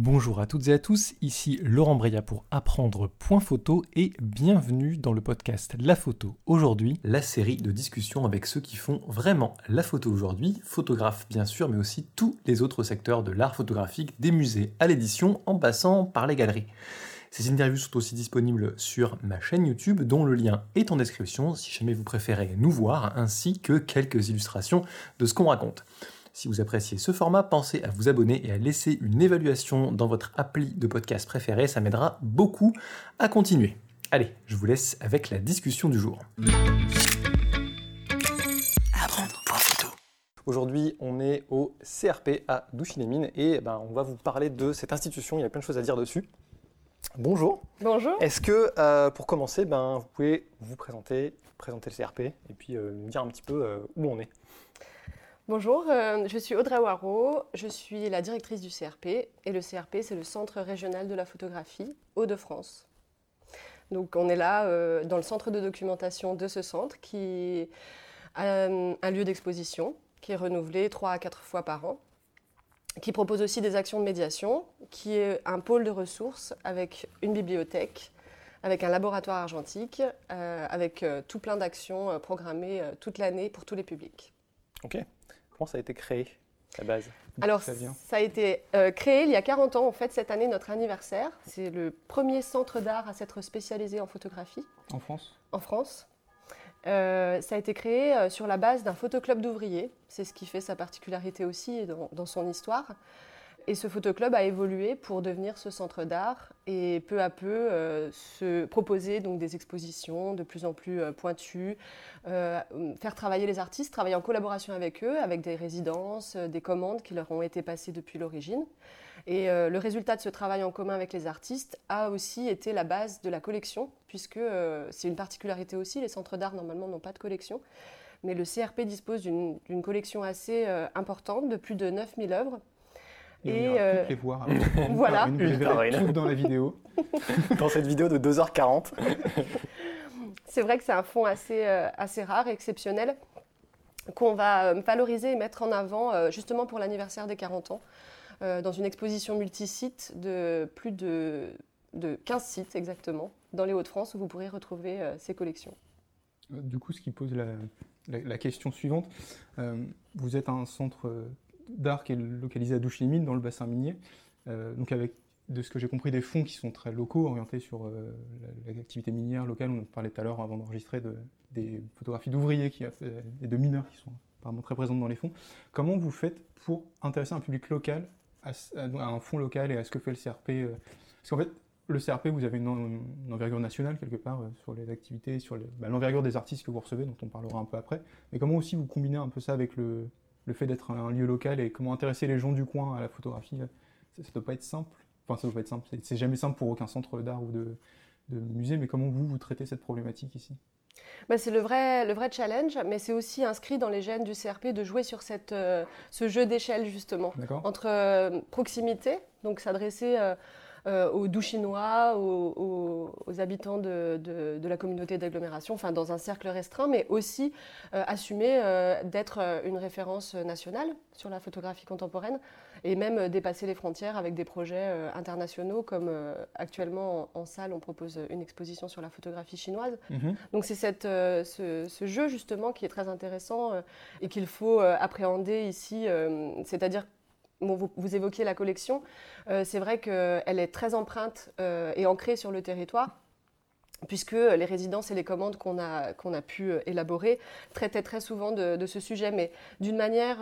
Bonjour à toutes et à tous, ici Laurent Breya pour apprendre point photo et bienvenue dans le podcast La photo aujourd'hui, la série de discussions avec ceux qui font vraiment la photo aujourd'hui, photographes bien sûr, mais aussi tous les autres secteurs de l'art photographique, des musées à l'édition en passant par les galeries. Ces interviews sont aussi disponibles sur ma chaîne YouTube dont le lien est en description si jamais vous préférez nous voir, ainsi que quelques illustrations de ce qu'on raconte. Si vous appréciez ce format, pensez à vous abonner et à laisser une évaluation dans votre appli de podcast préféré, ça m'aidera beaucoup à continuer. Allez, je vous laisse avec la discussion du jour. Aujourd'hui, on est au CRP à Douchy-les-Mines et ben, on va vous parler de cette institution. Il y a plein de choses à dire dessus. Bonjour. Bonjour. Est-ce que, euh, pour commencer, ben, vous pouvez vous présenter, présenter le CRP et puis euh, nous dire un petit peu euh, où on est? Bonjour, euh, je suis Audrey Waro, je suis la directrice du CRP et le CRP c'est le Centre régional de la photographie Hauts-de-France. Donc on est là euh, dans le centre de documentation de ce centre qui a euh, un lieu d'exposition qui est renouvelé trois à quatre fois par an, qui propose aussi des actions de médiation, qui est un pôle de ressources avec une bibliothèque, avec un laboratoire argentique, avec tout plein d'actions programmées toute l'année pour tous les publics. Ok. Comment ça a été créé, la base? Alors, ça, a été euh, créé il y a 40 ans, en fait, cette année, notre anniversaire. C'est le premier centre d'art à s'être spécialisé en photographie. En France? En France. Euh, ça a été créé euh, sur la base d'un photoclub d'ouvriers. C'est ce qui fait sa particularité aussi dans, dans son histoire. Et ce photoclub a évolué pour devenir ce centre d'art et peu à peu euh, se proposer donc des expositions de plus en plus euh, pointues, euh, faire travailler les artistes, travailler en collaboration avec eux, avec des résidences, des commandes qui leur ont été passées depuis l'origine. Et le résultat de ce travail en commun avec les artistes a aussi été la base de la collection, puisque c'est une particularité aussi, les centres d'art normalement n'ont pas de collection. Mais le CRP dispose d'une collection assez importante de plus de 9000 œuvres et, on ira euh, toutes les voir. voilà. Une, dans la vidéo. dans cette vidéo de 2h40. C'est vrai que c'est un fond assez, euh, assez rare et exceptionnel qu'on va euh, valoriser et mettre en avant justement pour l'anniversaire des 40 ans dans une exposition multisite de plus de, de 15 sites exactement dans les Hauts-de-France où vous pourrez retrouver ces collections. Du coup, ce qui pose la, la question suivante, vous êtes un centre d'art qui est localisé à Douche-les-Mines, dans le bassin minier. Euh, donc avec, de ce que j'ai compris, des fonds qui sont très locaux, orientés sur euh, l'activité minière locale. On parlait tout à l'heure, avant d'enregistrer, de, des photographies d'ouvriers et de mineurs qui sont apparemment très présentes dans les fonds. Comment vous faites pour intéresser un public local à, un fonds local et à ce que fait le CRP euh? Parce qu'en fait, le CRP, vous avez une, envergure nationale quelque part sur les activités, sur bah, l'envergure des artistes que vous recevez, dont on parlera un peu après. Mais comment aussi vous combinez un peu ça avec le, le fait d'être un lieu local et comment intéresser les gens du coin à la photographie, ça ne doit pas être simple. Enfin, ça doit pas être simple. C'est jamais simple pour aucun centre d'art ou de, musée, mais comment vous, vous traitez cette problématique ici? Bah, c'est le vrai, le vrai challenge, mais c'est aussi inscrit dans les gènes du CRP de jouer sur cette, euh, ce jeu d'échelle justement, entre euh, proximité, donc s'adresser euh, euh, aux doux chinois, aux, habitants de, la communauté d'agglomération, enfin dans un cercle restreint, mais aussi euh, assumer euh, d'être une référence nationale sur la photographie contemporaine et même dépasser les frontières avec des projets internationaux comme actuellement en, salle on propose une exposition sur la photographie chinoise. Mhm. Donc c'est ce, ce, jeu justement qui est très intéressant et qu'il faut appréhender ici, c'est-à-dire vous, évoquiez la collection. Euh, c'est vrai qu'elle est très empreinte euh, et ancrée sur le territoire puisque les résidences et les commandes qu'on a, a pu euh, élaborer traitaient très souvent de, ce sujet, mais d'une manière,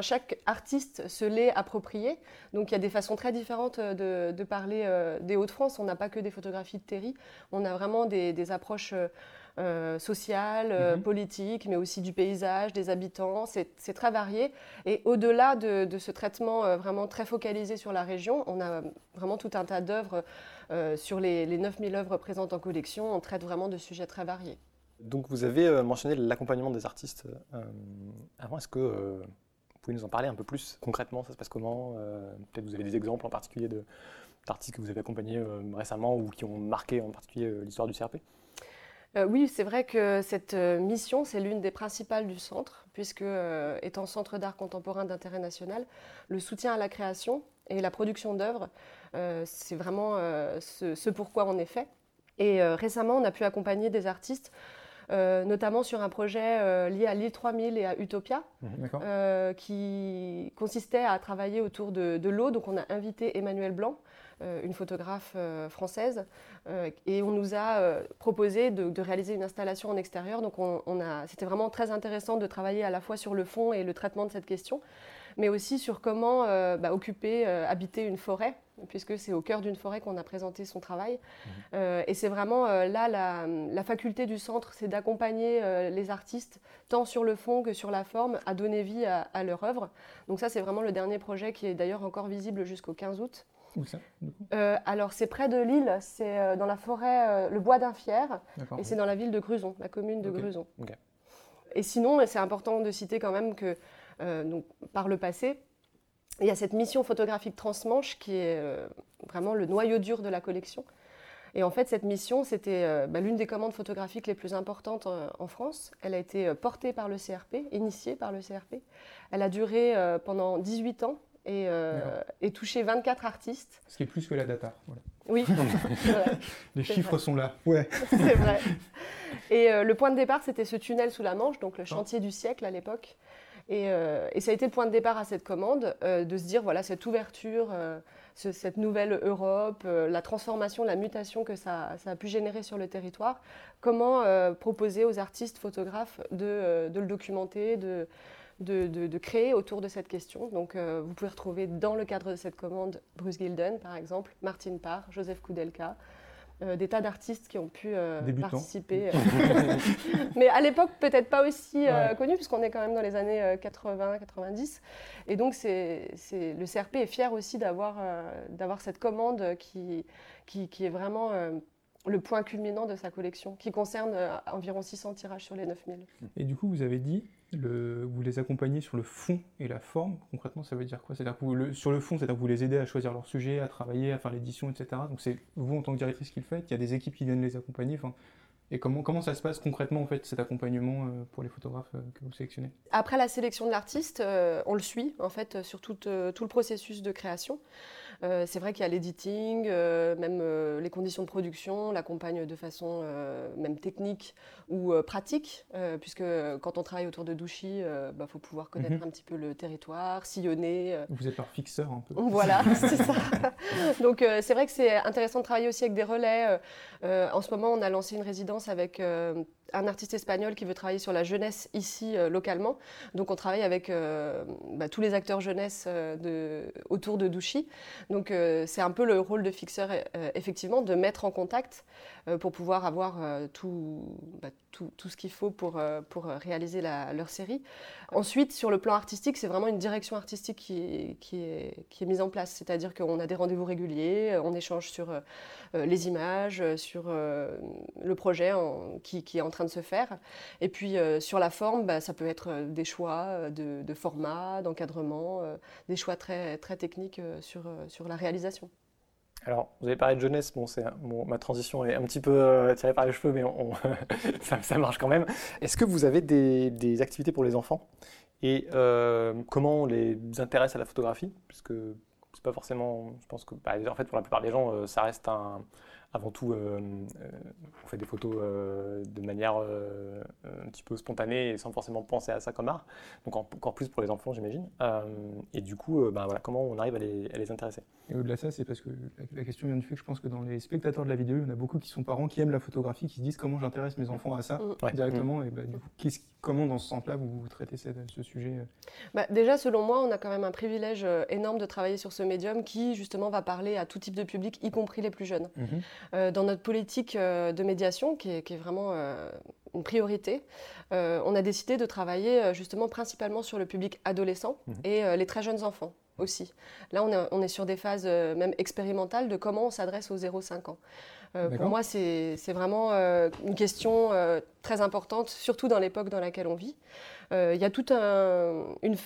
chaque artiste se l'est approprié, donc il y a des façons très différentes de, parler des Hauts-de-France, on n'a pas que des photographies de Terry, on a vraiment des, des approches euh, social, euh, mhm. politique, mais aussi du paysage, des habitants. C'est très varié. Et au-delà de, ce traitement euh, vraiment très focalisé sur la région, on a vraiment tout un tas d'œuvres sur les, les 9000 œuvres présentes en collection. On traite vraiment de sujets très variés. Donc vous avez mentionné l'accompagnement des artistes. avant, est-ce que vous pouvez nous en parler un peu plus concrètement? Ça se passe comment? Peut-être vous avez des exemples en particulier d'artistes que vous avez accompagnés récemment ou qui ont marqué en particulier l'histoire du CRP euh, oui, c'est vrai que cette euh, mission, c'est l'une des principales du centre, puisque, euh, étant centre d'art contemporain d'intérêt national, le soutien à la création et la production d'œuvres c'est vraiment ce, ce, pourquoi on est fait. Et récemment, on a pu accompagner des artistes euh, notamment sur un projet euh, lié à l'île 3000 et à Utopia, mhm. euh, qui consistait à travailler autour de, l'eau. Donc on a invité Emmanuel Blanc, une photographe française, et on nous a proposé de, réaliser une installation en extérieur. Donc on, c'était vraiment très intéressant de travailler à la fois sur le fond et le traitement de cette question mais aussi sur comment euh, bah, occuper, euh, habiter une forêt, puisque c'est au cœur d'une forêt qu'on a présenté son travail. Euh, et c'est vraiment là la, faculté du centre, c'est d'accompagner les artistes, tant sur le fond que sur la forme, à donner vie à, leur œuvre. Donc ça, c'est vraiment le dernier projet qui est d'ailleurs encore visible jusqu'au 15 août. Où ça Alors c'est près de Lille, c'est dans la forêt, le bois d'Infière, et c'est dans la ville de Gruson, la commune de Gruson. Et sinon, c'est important de citer quand même que euh, donc, par le passé. Il y a cette mission photographique transmanche qui est euh, vraiment le noyau dur de la collection. Et en fait, cette mission, c'était euh, bah, l'une des commandes photographiques les plus importantes en, France. Elle a été portée par le CRP, initiée par le CRP. Elle a duré pendant 18 ans et, et, touché 24 artistes. Ce qui est plus que la data. Oui, les chiffres sont là. Ouais. c'est vrai. Et le point de départ, c'était ce tunnel sous la Manche, donc le chantier du siècle à l'époque. Euh, et, ça a été le point de départ à cette commande, euh, de se dire, voilà, cette ouverture, euh, cette nouvelle Europe, la transformation, la mutation que ça, a pu générer sur le territoire, comment proposer aux artistes, photographes de, le documenter, de, de, créer autour de cette question. Donc vous pouvez retrouver dans le cadre de cette commande Bruce Gilden, par exemple, Martine Parr, Joseph Koudelka, euh, des tas d'artistes qui ont pu euh, participer. Mais à l'époque, peut-être pas aussi euh, connus, puisqu'on est quand même dans les années 80-90. Et donc, c'est, le CRP est fier aussi d'avoir, d'avoir cette commande qui, qui, qui est vraiment le point culminant de sa collection, qui concerne environ 600 tirages sur les 9000. Et du coup, vous avez dit vous les accompagnez sur le fond et la forme. Concrètement, ça veut dire quoi? C'est-à-dire que sur le fond, c'est-à-dire que vous les aidez à choisir leur sujet, à travailler, à faire l'édition, etc. Donc c'est vous en tant que directrice qui le faites. Il y a des équipes qui viennent les accompagner. Enfin, et comment, comment ça se passe concrètement en fait cet accompagnement euh, pour les photographes euh, que vous sélectionnez? Après la sélection de l'artiste, euh, on le suit en fait sur tout, tout le processus de création. Euh, c'est vrai qu'il y a l'editing, euh, même euh, les conditions de production, l'accompagne de façon même technique ou pratique, puisque quand on travaille autour de Douchy, il bah, faut pouvoir connaître mhm. un petit peu le territoire, sillonner. Vous êtes leur fixeur un peu. Voilà, c'est ça. Donc c'est vrai que c'est intéressant de travailler aussi avec des relais. en ce moment, on a lancé une résidence avec un artiste espagnol qui veut travailler sur la jeunesse ici localement. Donc on travaille avec bah, tous les acteurs jeunesse de, autour de Douchy. Donc euh, c'est un peu le rôle de fixeur, euh, effectivement, de mettre en contact euh, pour pouvoir avoir tout, bah, tout, ce qu'il faut pour, pour réaliser leur série. Ensuite, sur le plan artistique, c'est vraiment une direction artistique qui, est, qui est mise en place. C'est-à-dire qu'on a des rendez-vous réguliers, on échange sur les images, sur le projet qui, qui, est en train de se faire. Et puis sur la forme, bah, ça peut être des choix de, de format, d'encadrement, des choix très, très techniques sur sur la réalisation. Alors, vous avez parlé de jeunesse, bon, c'est, ma transition est un petit peu euh, tirée par les cheveux, mais ça, marche quand même. Est-ce que vous avez des, activités pour les enfants? Et euh, comment on les intéresse à la photographie? Puisque c'est pas forcément, je pense que, bah, en fait, pour la plupart des gens, euh, ça reste un, avant tout, euh, euh, on fait des photos euh, de manière un petit peu spontanée et sans forcément penser à ça comme art. Donc encore plus pour les enfants, j'imagine. et du coup, ben voilà, comment on arrive à les, intéresser? Et au-delà de ça, c'est parce que la, question vient du fait que je pense que dans les spectateurs de la vidéo, il y en a beaucoup qui sont parents qui aiment la photographie, qui se disent comment j'intéresse mes enfants à ça mm. directement. Mm. Et bah, du coup, comment dans ce sens-là vous, traitez ce, sujet bah, Déjà, selon moi, on a quand même un privilège énorme de travailler sur ce médium qui justement va parler à tout type de public, y compris les plus jeunes. Mm-hmm. Dans notre politique euh, de médiation, qui est, vraiment euh, une priorité, on a décidé de travailler justement principalement sur le public adolescent mhm. et les très jeunes enfants aussi. Là, on est, sur des phases même expérimentales de comment on s'adresse aux 0-5 ans. pour moi, c'est vraiment une question très importante, surtout dans l'époque dans laquelle on vit. Il y a tout un, une,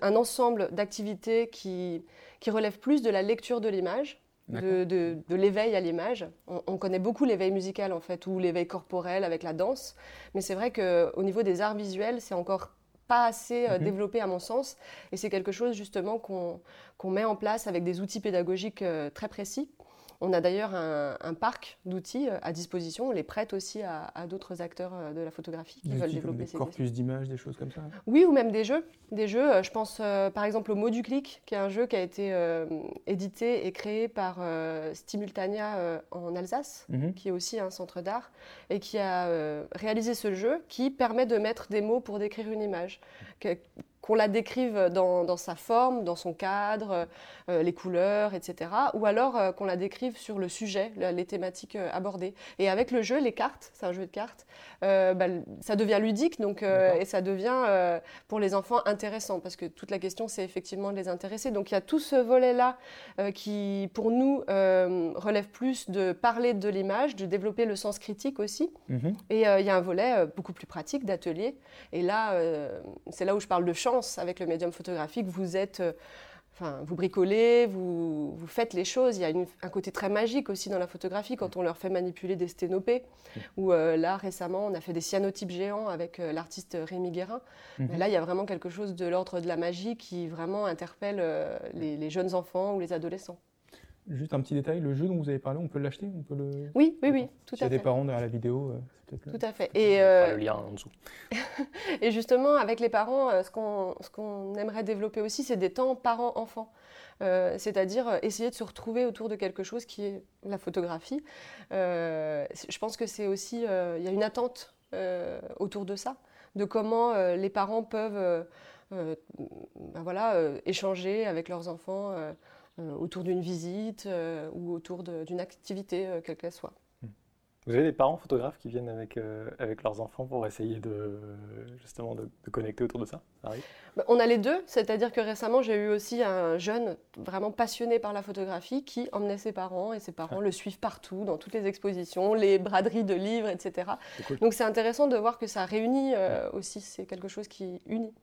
un ensemble d'activités qui, qui relèvent plus de la lecture de l'image de, l'éveil à l'image. On, connaît beaucoup l'éveil musical en fait, ou l'éveil corporel avec la danse, mais c'est vrai qu'au niveau des arts visuels, c'est encore pas assez mhm. développé à mon sens. Et c'est quelque chose justement qu'on met en place avec des outils pédagogiques très précis on a d'ailleurs un, parc d'outils euh, à disposition. On les prête aussi à, d'autres acteurs euh, de la photographie qui veulent développer des corpus d'images, des choses comme ça. Oui, ou même des jeux. Des jeux. Euh, je pense par exemple au mot du clic, qui est un jeu qui a été édité et créé par Stimultania en Alsace, mhm. qui est aussi un centre d'art, et qui a réalisé ce jeu qui permet de mettre des mots pour décrire une image qu'on la décrive dans, sa forme, dans son cadre, euh, les couleurs, etc. Ou alors euh, qu'on la décrive sur le sujet, les thématiques euh, abordées. Et avec le jeu, les cartes, c'est un jeu de cartes, bah, ça devient ludique donc, et ça devient pour les enfants intéressant parce que toute la question, c'est effectivement de les intéresser. Donc il y a tout ce volet-là qui, pour nous, relève plus de parler de l'image, de développer le sens critique aussi. Mhm. Et il y a un volet beaucoup plus pratique d'atelier. Et là, c'est là où je parle de avec le médium photographique. Vous êtes, euh, enfin, vous bricolez, vous, vous, faites les choses. Il y a un côté très magique aussi dans la photographie quand on leur fait manipuler des sténopées. Ou euh, là, récemment, on a fait des cyanotypes géants avec euh, l'artiste Rémi Guérin. Mhm. Là, il y a vraiment quelque chose de l'ordre de la magie qui vraiment interpelle les jeunes enfants ou les adolescents. Juste un petit détail, le jeu dont vous avez parlé, on peut l'acheter on peut le... Oui, oui, oui, tout à fait. S'il y a des parents derrière la vidéo, euh, peut-être... Tout à fait. Et euh, le lien en dessous. et justement, avec les parents, euh, ce qu'on aimerait développer aussi, c'est des temps parents-enfants. C'est-à-dire essayer de se retrouver autour de quelque chose qui est la photographie. je pense que c'est aussi... Il y a une attente autour de ça, de comment les parents peuvent ben voilà, échanger avec leurs enfants euh, autour d'une visite euh, ou autour d'une activité, euh, quelle qu'elle soit. Vous avez des parents photographes qui viennent avec, avec leurs enfants pour essayer de, justement de, connecter autour de ça, bah, On a les deux, c'est-à-dire que récemment j'ai eu aussi un jeune vraiment passionné par la photographie qui emmenait ses parents et ses parents le suivent partout, dans toutes les expositions, les braderies de livres, etc. Donc c'est intéressant de voir que ça réunit aussi, c'est quelque chose qui unit.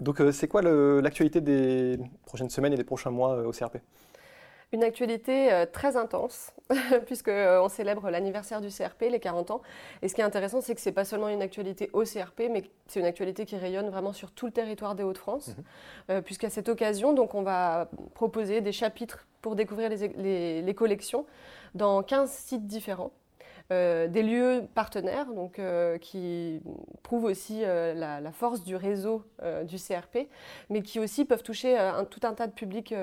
Donc euh, c'est quoi l'actualité des prochaines semaines et des prochains mois euh, au CRP une actualité euh, très intense, puisqu'on célèbre l'anniversaire du CRP, les 40 ans. Et ce qui est intéressant, c'est que ce n'est pas seulement une actualité au CRP, mais c'est une actualité qui rayonne vraiment sur tout le territoire des Hauts-de-France. Mhm. Puisqu'à cette occasion, donc, on va proposer des chapitres pour découvrir les collections dans 15 sites différents. Euh, des lieux partenaires donc, euh, qui prouvent aussi euh, la, force du réseau du CRP, mais qui aussi peuvent toucher un, tout un tas de publics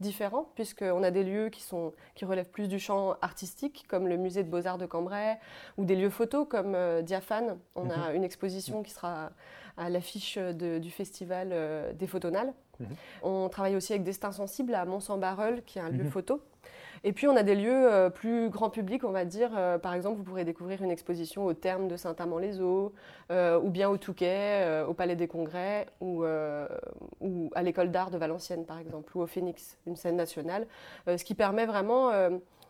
différents, puisqu'on a des lieux qui, sont, qui relèvent plus du champ artistique, comme le musée de beaux-arts de Cambrai, ou des lieux photos comme Diaphane. On a mhm. une exposition qui sera à l'affiche du festival des Photonales. Mhm. On travaille aussi avec Destin Sensible à Mont-Saint-Barreul, qui est un lieu mhm. photo. Et puis on a des lieux euh, plus grand public, on va dire. Euh, par exemple, vous pourrez découvrir une exposition au terme de Saint-Amand-les-Eaux, euh, ou bien au Touquet, au Palais des Congrès, ou, à l'École d'art de Valenciennes, par exemple, ou au Phoenix, une scène nationale. ce qui permet vraiment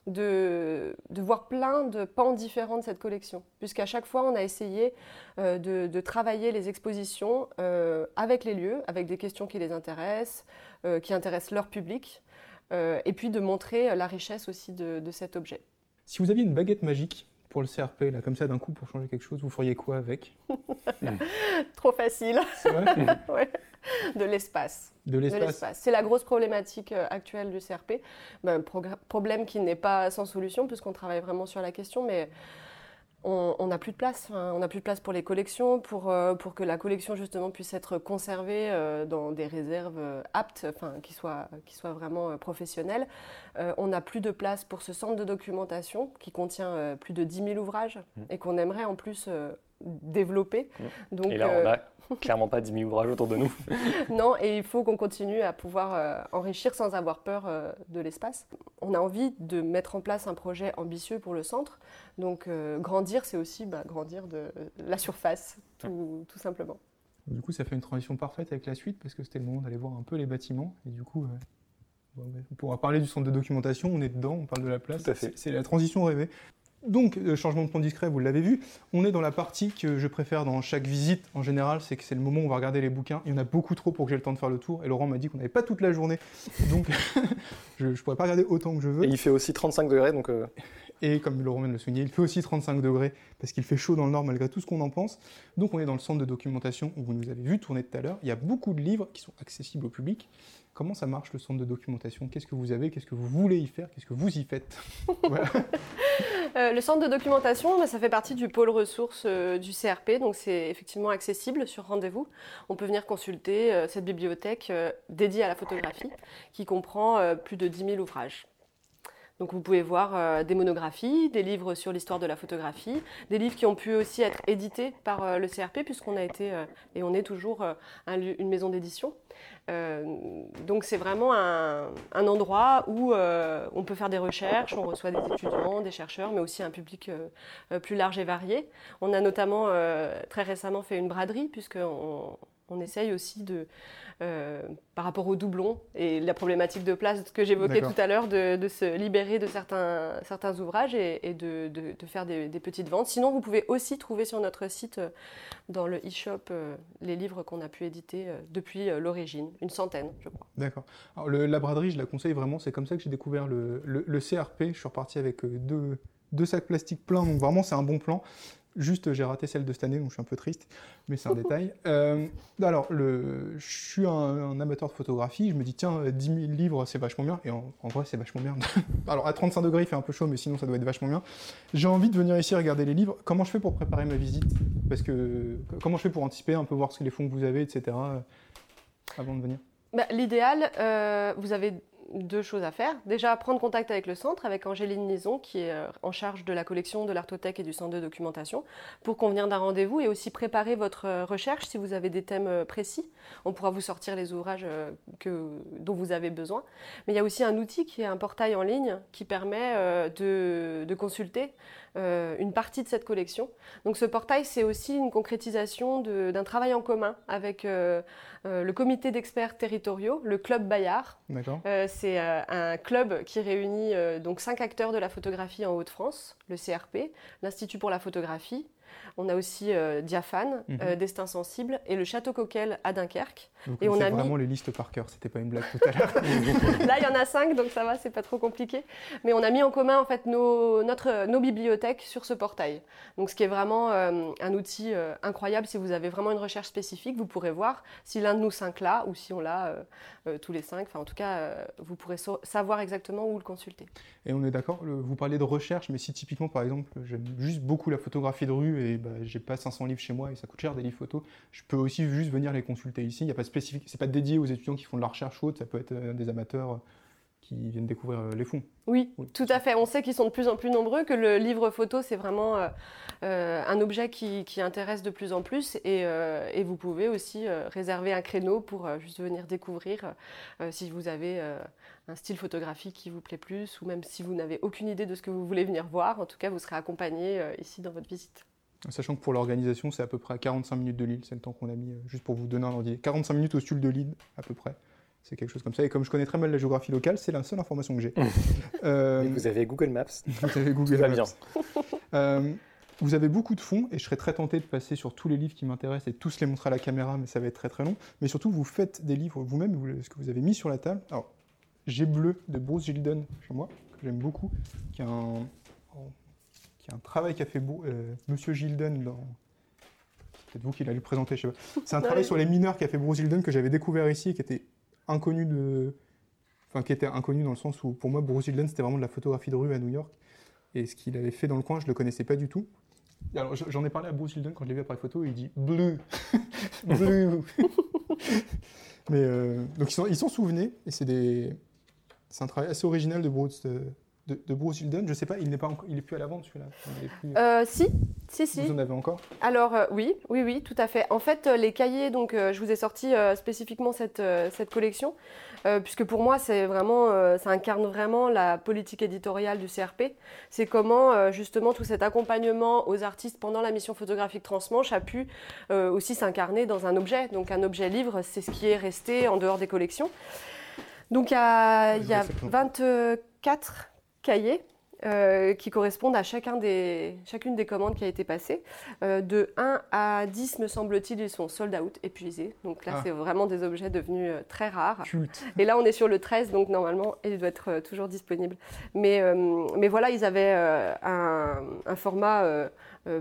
de, voir plein de pans différents de cette collection, puisqu'à chaque fois, on a essayé de, travailler les expositions avec les lieux, avec des questions qui les intéressent, qui intéressent leur public. Euh, et puis de montrer la richesse aussi de, cet objet. Si vous aviez une baguette magique pour le CRP, là, comme ça d'un coup pour changer quelque chose, vous feriez quoi avec? Trop facile. ouais. De l'espace. De l'espace. C'est la grosse problématique euh, actuelle du CRP. Ben, problème qui n'est pas sans solution puisqu'on travaille vraiment sur la question, mais on n'a plus de place. on n'a plus de place pour les collections, pour, euh, pour que la collection justement puisse être conservée euh, dans des réserves euh, aptes, enfin, qui, soient, qui soient vraiment professionnelles. on n'a plus de place pour ce centre de documentation qui contient plus de 10 000 ouvrages mmh. et qu'on aimerait en plus développer. Mmh. Donc, et là, on n'a clairement pas 10 000 ouvrages autour de nous. non, et il faut qu'on continue à pouvoir euh, enrichir sans avoir peur euh, de l'espace. On a envie de mettre en place un projet ambitieux pour le centre. Donc, euh, grandir, c'est aussi bah, grandir de la surface, tout, tout, simplement. Du coup, ça fait une transition parfaite avec la suite parce que c'était le moment d'aller voir un peu les bâtiments. Et du coup, on pourra parler du centre de documentation, on est dedans, on parle de la place. C'est la transition rêvée. Donc, euh, changement de plan discret, vous l'avez vu. On est dans la partie que je préfère dans chaque visite en général, c'est que c'est le moment où on va regarder les bouquins. Il y en a beaucoup trop pour que j'ai le temps de faire le tour. Et Laurent m'a dit qu'on n'avait pas toute la journée. Donc, je ne pourrais pas regarder autant que je veux. Il fait aussi 35 degrés, donc. Euh, et comme le Romain le soulignait, il fait aussi 35 degrés parce qu'il fait chaud dans le nord malgré tout ce qu'on en pense. Donc on est dans le centre de documentation où vous nous avez vu tourner tout à l'heure. Il y a beaucoup de livres qui sont accessibles au public. Comment ça marche le centre de documentation? Qu'est-ce que vous avez? Qu'est-ce que vous voulez y faire? Qu'est-ce que vous y faites? Euh, Le centre de documentation, bah, ça fait partie du pôle ressources euh, du CRP, donc c'est effectivement accessible sur rendez-vous. On peut venir consulter euh, cette bibliothèque dédiée à la photographie qui comprend plus de 10 000 ouvrages. Donc vous pouvez voir euh, des monographies, des livres sur l'histoire de la photographie, des livres qui ont pu aussi être édités par euh, le CRP puisqu'on a été euh, et on est toujours une maison d'édition. donc c'est vraiment un, endroit où on peut faire des recherches, on reçoit des étudiants, des chercheurs, mais aussi un public plus large et varié. On a notamment très récemment fait une braderie puisqu'on on essaye aussi de, euh, par rapport aux doublons et la problématique de place que j'évoquais tout à l'heure, de, se libérer de certains, certains ouvrages et, de, faire des, petites ventes. Sinon, vous pouvez aussi trouver sur notre site, euh, dans le e-shop, euh, les livres qu'on a pu éditer depuis l'origine, une centaine, je crois. D'accord. la braderie, je la conseille vraiment, c'est comme ça que j'ai découvert le, le, CRP. Je suis reparti avec deux, deux sacs plastiques pleins, donc vraiment c'est un bon plan. Juste, j'ai raté celle de cette année, donc je suis un peu triste, mais c'est un détail. Euh, alors, le, je suis un, amateur de photographie, je me dis, tiens, 10 000 livres, c'est vachement bien, et en, vrai, c'est vachement bien. alors, à 35 degrés, il fait un peu chaud, mais sinon, ça doit être vachement bien. J'ai envie de venir ici regarder les livres. Comment je fais pour préparer ma visite? Parce que, comment je fais pour anticiper, un peu voir ce que les fonds que vous avez, etc., euh, avant de venir? Bah, L'idéal, euh, vous avez deux choses à faire. Déjà, prendre contact avec le centre, avec Angéline Nison, qui est euh, en charge de la collection de l'artothèque et du centre de documentation, pour convenir d'un rendez-vous et aussi préparer votre euh, recherche si vous avez des thèmes euh, précis. On pourra vous sortir les ouvrages dont vous avez besoin. Mais il y a aussi un outil qui est un portail en ligne qui permet de consulter euh, une partie de cette collection. Donc ce portail, c'est aussi une concrétisation d'un travail en commun avec euh, euh, le comité d'experts territoriaux, le Club Bayard. c'est un club qui réunit donc cinq acteurs de la photographie en Haute-France, le CRP, l'Institut pour la photographie, on a aussi euh, Diaphane, euh, Destin sensible et le Château Coquel à Dunkerque. et on a vraiment les listes par cœur, c'était pas une blague tout à l'heure. Là, il y en a cinq, donc ça va, c'est pas trop compliqué. Mais on a mis en commun en fait nos, notre, nos bibliothèques sur ce portail. Donc ce qui est vraiment euh, un outil incroyable si vous avez vraiment une recherche spécifique, vous pourrez voir si l'un de nous cinq l'a ou si on l'a tous les cinq. Enfin, en tout cas, vous pourrez savoir exactement où le consulter. Et on est d'accord, vous parlez de recherche, mais si typiquement, par exemple, j'aime juste beaucoup la photographie de rue et bah, j'ai pas 500 livres chez moi et ça coûte cher des livres photos, je peux aussi juste venir les consulter ici. Il y a pas spécifique, c'est pas dédié aux étudiants qui font de la recherche haute, ça peut être euh, des amateurs euh, qui viennent découvrir euh, les fonds. Oui, tout à fait. On sait qu'ils sont de plus en plus nombreux, que le livre photo, c'est vraiment un objet qui, intéresse de plus en plus. Et, et vous pouvez aussi réserver un créneau pour juste venir découvrir si vous avez un style photographique qui vous plaît plus, ou même si vous n'avez aucune idée de ce que vous voulez venir voir. En tout cas, vous serez accompagné ici dans votre visite. Sachant que pour l'organisation, c'est à peu près 45 minutes de Lille, c'est le temps qu'on a mis, euh, juste pour vous donner un ordre 45 minutes au stul de Lille, à peu près. C'est quelque chose comme ça. Et comme je connais très mal la géographie locale, c'est la seule information que j'ai. Euh, vous avez Google Maps. Vous avez Google Maps. Bien. Euh, vous avez beaucoup de fonds et je serais très tenté de passer sur tous les livres qui m'intéressent et tous les montrer à la caméra, mais ça va être très très long. Mais surtout, vous faites des livres vous-même, ce que vous avez mis sur la table. Alors, J'ai Bleu de Bruce Gilden chez moi, que j'aime beaucoup, qui est un, un travail qu'a fait euh, Monsieur Gilden dans. Peut-être vous qui l'avez présenté, je sais pas. C'est un travail sur les mineurs qu'a fait Bruce Gilden que j'avais découvert ici et qui était inconnu de. Enfin, qui était inconnu dans le sens où, pour moi, Bruce Gilden, c'était vraiment de la photographie de rue à New York. Et ce qu'il avait fait dans le coin, je le connaissais pas du tout. Alors, j'en ai parlé à Bruce Gilden quand je l'ai vu après photo, et il dit Bleu Bleu Mais euh, donc, ils s'en souvenaient, et c'est des. C'est un travail assez original de Bruce, de, Bruce Hilden. Je sais pas, il n'est pas il est plus à la vente celui-là. Euh, si, si, si. Vous en avez encore Alors euh, oui, oui, oui, tout à fait. En fait, euh, les cahiers, donc je vous ai sorti spécifiquement cette, cette collection, puisque pour moi, c'est vraiment, ça incarne vraiment la politique éditoriale du CRP. C'est comment justement tout cet accompagnement aux artistes pendant la mission photographique Transmanche a pu aussi s'incarner dans un objet. Donc un objet livre, c'est ce qui est resté en dehors des collections. Donc il y a, il y a 24 cahiers euh, qui correspondent à chacun des, chacune des commandes qui a été passée. Euh, de 1 à 10, me semble-t-il, ils sont sold out, épuisés. Donc là, ah. c'est vraiment des objets devenus euh, très rares. Et là, on est sur le 13, donc normalement, il doit être toujours disponible. Mais, mais voilà, ils avaient un, un, format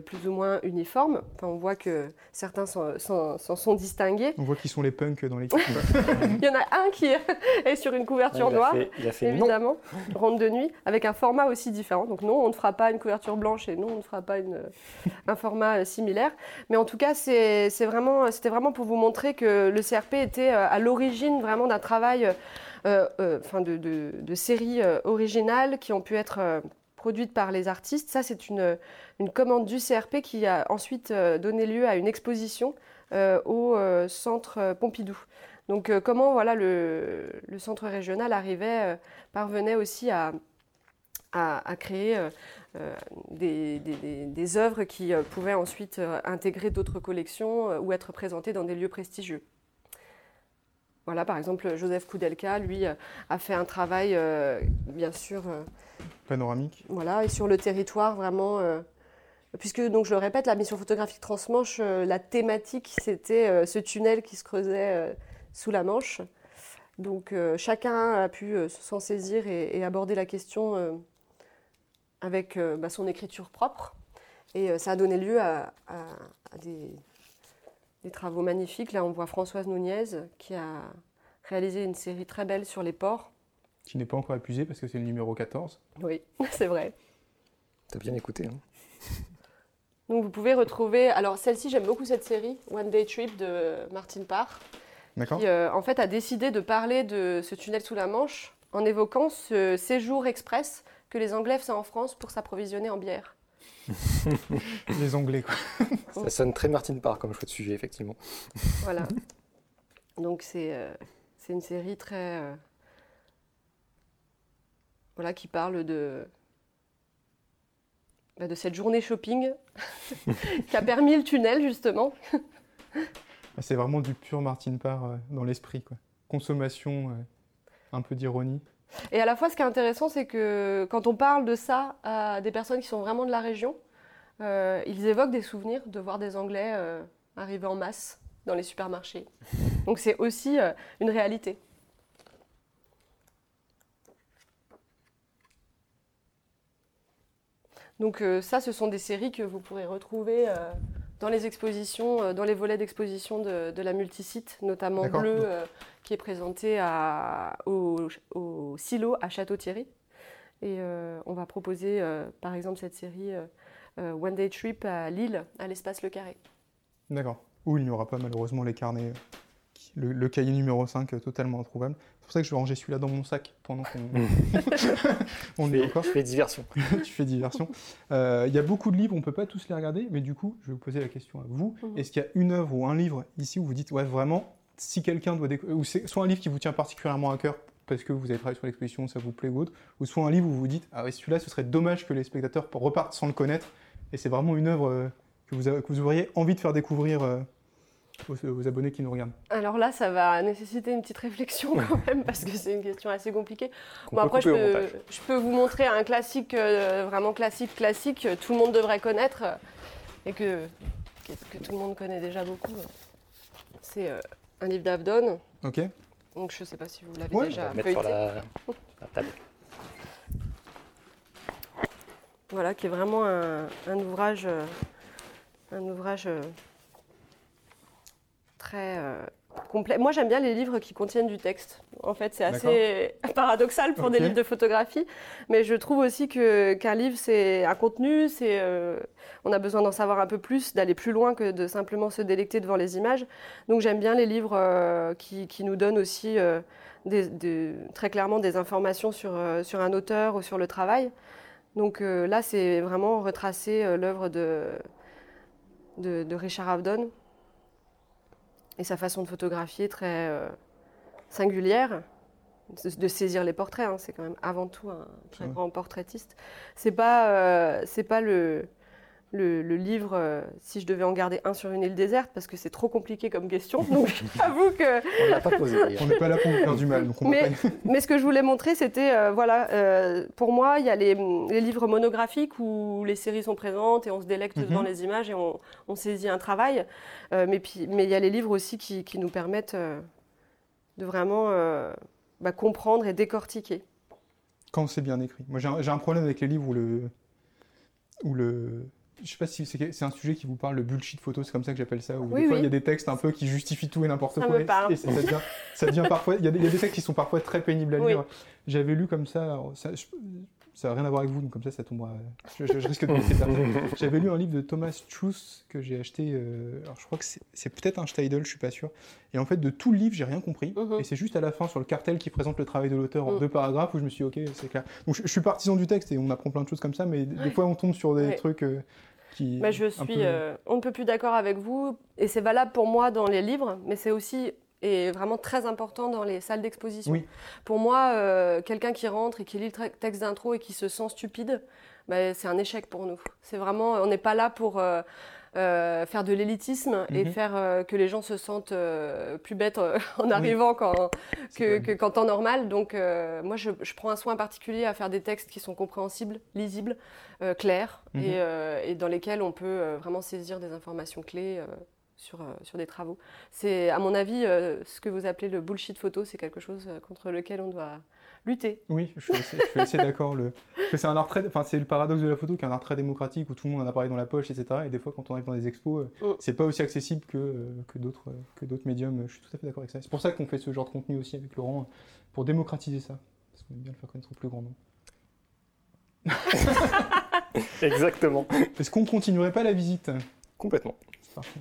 plus ou moins uniformes. on voit que certains s'en sont, distingués. On voit qui sont les punks dans l'équipe. il y en a un qui est sur une couverture noire, évidemment, ronde de nuit, avec un format aussi différent. Donc non, on ne fera pas une couverture blanche et non, on ne fera pas une, un format euh, similaire. Mais en tout cas, c'est vraiment, c'était vraiment pour vous montrer que le CRP était euh, à l'origine vraiment d'un travail, enfin de, de, séries originales qui ont pu être produite par les artistes. Ça, c'est une, une, commande du CRP qui a ensuite euh, donné lieu à une exposition euh, au euh, centre Pompidou. Donc, comment voilà, le, le, centre régional arrivait, parvenait aussi à, à, créer des, des, des, œuvres qui pouvaient ensuite intégrer d'autres collections ou être présentées dans des lieux prestigieux. Voilà, par exemple, Joseph Koudelka, lui, a fait un travail, bien sûr, panoramique. Voilà, et sur le territoire vraiment. Euh, puisque, donc, je le répète, la mission photographique Transmanche, euh, la thématique, c'était euh, ce tunnel qui se creusait sous la Manche. Donc, chacun a pu s'en saisir et, aborder la question avec bah, son écriture propre. Et ça a donné lieu à, des, des, travaux magnifiques. Là, on voit Françoise Nunez qui a réalisé une série très belle sur les ports qui n'est pas encore épuisé parce que c'est le numéro 14. Oui, c'est vrai. T'as bien écouté. Hein Donc vous pouvez retrouver. Alors celle-ci, j'aime beaucoup cette série, One Day Trip de Martin Parr. D'accord. Qui euh, en fait a décidé de parler de ce tunnel sous la Manche en évoquant ce séjour express que les Anglais faisaient en France pour s'approvisionner en bière. les Anglais, quoi. Ça sonne très Martin Parr comme choix de sujet, effectivement. Voilà. Donc c'est euh, c'est une série très. Euh, voilà, qui parle de, bah, de cette journée shopping qui a permis le tunnel, justement. Ah, c'est vraiment du pur Martin Parr euh, dans l'esprit. Quoi. Consommation, euh, un peu d'ironie. Et à la fois, ce qui est intéressant, c'est que quand on parle de ça à des personnes qui sont vraiment de la région, euh, ils évoquent des souvenirs de voir des Anglais arriver en masse dans les supermarchés. Donc c'est aussi une réalité. Donc euh, ça, ce sont des séries que vous pourrez retrouver euh, dans les expositions, euh, dans les volets d'exposition de, la multisite, notamment Bleu, qui est présenté au, Silo à Château-Thierry. Et on va proposer, par exemple, cette série One Day Trip à Lille, à l'espace Le Carré. D'accord. Où il n'y aura pas malheureusement les carnets le, cahier numéro 5 euh, totalement introuvable. C'est pour ça que je vais ranger celui-là dans mon sac pendant qu'on on est encore. Tu fais diversion. tu fais diversion. Euh, il y a beaucoup de livres, on ne peut pas tous les regarder, mais du coup, je vais vous poser la question à vous. Mhm. Est-ce qu'il y a une œuvre ou un livre ici où vous dites, ouais, vraiment, si quelqu'un doit ou c'est soit un livre qui vous tient particulièrement à cœur parce que vous avez travaillé sur l'exposition, ça vous plaît ou autre, ou soit un livre où vous vous dites, ah ouais, celui-là, ce serait dommage que les spectateurs repartent sans le connaître, et c'est vraiment une œuvre euh, que vous, que vous auriez envie de faire découvrir aux, abonnés qui nous regardent Alors là, ça va nécessiter une petite réflexion quand même, parce que c'est une question assez compliquée. Bon, après, je peux, je peux, vous montrer un classique, euh, vraiment classique, classique, tout le monde devrait connaître, et que, que, tout le monde connaît déjà beaucoup. C'est euh, un livre d'Avdon. Ok. Donc je ne sais pas si vous l'avez déjà mettre sur la, table. Voilà, qui est vraiment un, ouvrage, euh, un ouvrage très euh, complet. Moi, j'aime bien les livres qui contiennent du texte. En fait, c'est assez paradoxal pour des livres de photographie, mais je trouve aussi que qu'un livre, c'est un contenu, c'est euh, on a besoin d'en savoir un peu plus, d'aller plus loin que de simplement se délecter devant les images. Donc, j'aime bien les livres euh, qui, qui, nous donnent aussi des, très clairement des informations sur, sur un auteur ou sur le travail. Donc là, c'est vraiment retracer l'œuvre de, de, de Richard Avedon et sa façon de photographier très euh, singulière, de, saisir les portraits. Hein. c'est quand même avant tout un très grand portraitiste. C'est pas, euh, c'est pas le, le, livre, euh, si je devais en garder un sur une île déserte, parce que c'est trop compliqué comme question. Donc j'avoue que. on n'a pas posé. on n'est pas là pour vous faire du mal. mais, mais, ce que je voulais montrer, c'était, euh, voilà, euh, pour moi, il y a les, livres monographiques où les séries sont présentes et on se délecte devant mhm. les images et on, saisit un travail. mais puis, mais il y a les livres aussi qui, nous permettent de vraiment bah, comprendre et décortiquer. Quand c'est bien écrit. Moi, j'ai un, problème avec les livres où le, où le, je sais pas si c'est un sujet qui vous parle, le bullshit photo, c'est comme ça que j'appelle ça, où des fois il y a des textes un peu qui justifient tout et n'importe quoi. Et, ça, devient, ça devient parfois, il y, a des, textes qui sont parfois très pénibles à lire. J'avais lu comme ça, ça ça n'a rien à voir avec vous, donc comme ça, ça tombera. Je, risque de laisser J'avais lu un livre de Thomas Truss que j'ai acheté. Euh, alors, je crois que c'est peut-être un Steidel, je suis pas sûr. Et en fait, de tout le livre, j'ai rien compris. Mhm. Et c'est juste à la fin, sur le cartel qui présente le travail de l'auteur en mhm. deux paragraphes, où je me suis dit, ok, c'est clair. Donc, je, suis partisan du texte et on apprend plein de choses comme ça, mais des fois, on tombe sur des trucs. Euh, qui, bah, je suis, euh, on ne peut plus d'accord avec vous, et c'est valable pour moi dans les livres, mais c'est aussi est vraiment très important dans les salles d'exposition. Pour moi, euh, quelqu'un qui rentre et qui lit le texte d'intro et qui se sent stupide, bah, c'est un échec pour nous. C'est vraiment, on n'est pas là pour euh, euh, faire de l'élitisme et mhm. faire que les gens se sentent plus bêtes en arrivant quand, que, qu'en temps normal. Donc, moi, je, prends un soin particulier à faire des textes qui sont compréhensibles, lisibles, clairs mhm. et, et, dans lesquels on peut vraiment saisir des informations clés sur, euh, sur des travaux. C'est, à mon avis, euh, ce que vous appelez le bullshit photo, c'est quelque chose euh, contre lequel on doit lutter. Oui, je suis assez, d'accord. Le... C'est un art très, enfin, c'est le paradoxe de la photo, qui est un art très démocratique où tout le monde a un appareil dans la poche, etc. Et des fois, quand on arrive dans des expos, mm. c'est pas aussi accessible que, que d'autres, que d'autres médiums. Je suis tout à fait d'accord avec ça. C'est pour ça qu'on fait ce genre de contenu aussi avec Laurent, pour démocratiser ça, parce qu'on aime bien le faire connaître au plus grand nombre. Exactement. Est-ce qu'on continuerait pas la visite? Complètement. Parfait.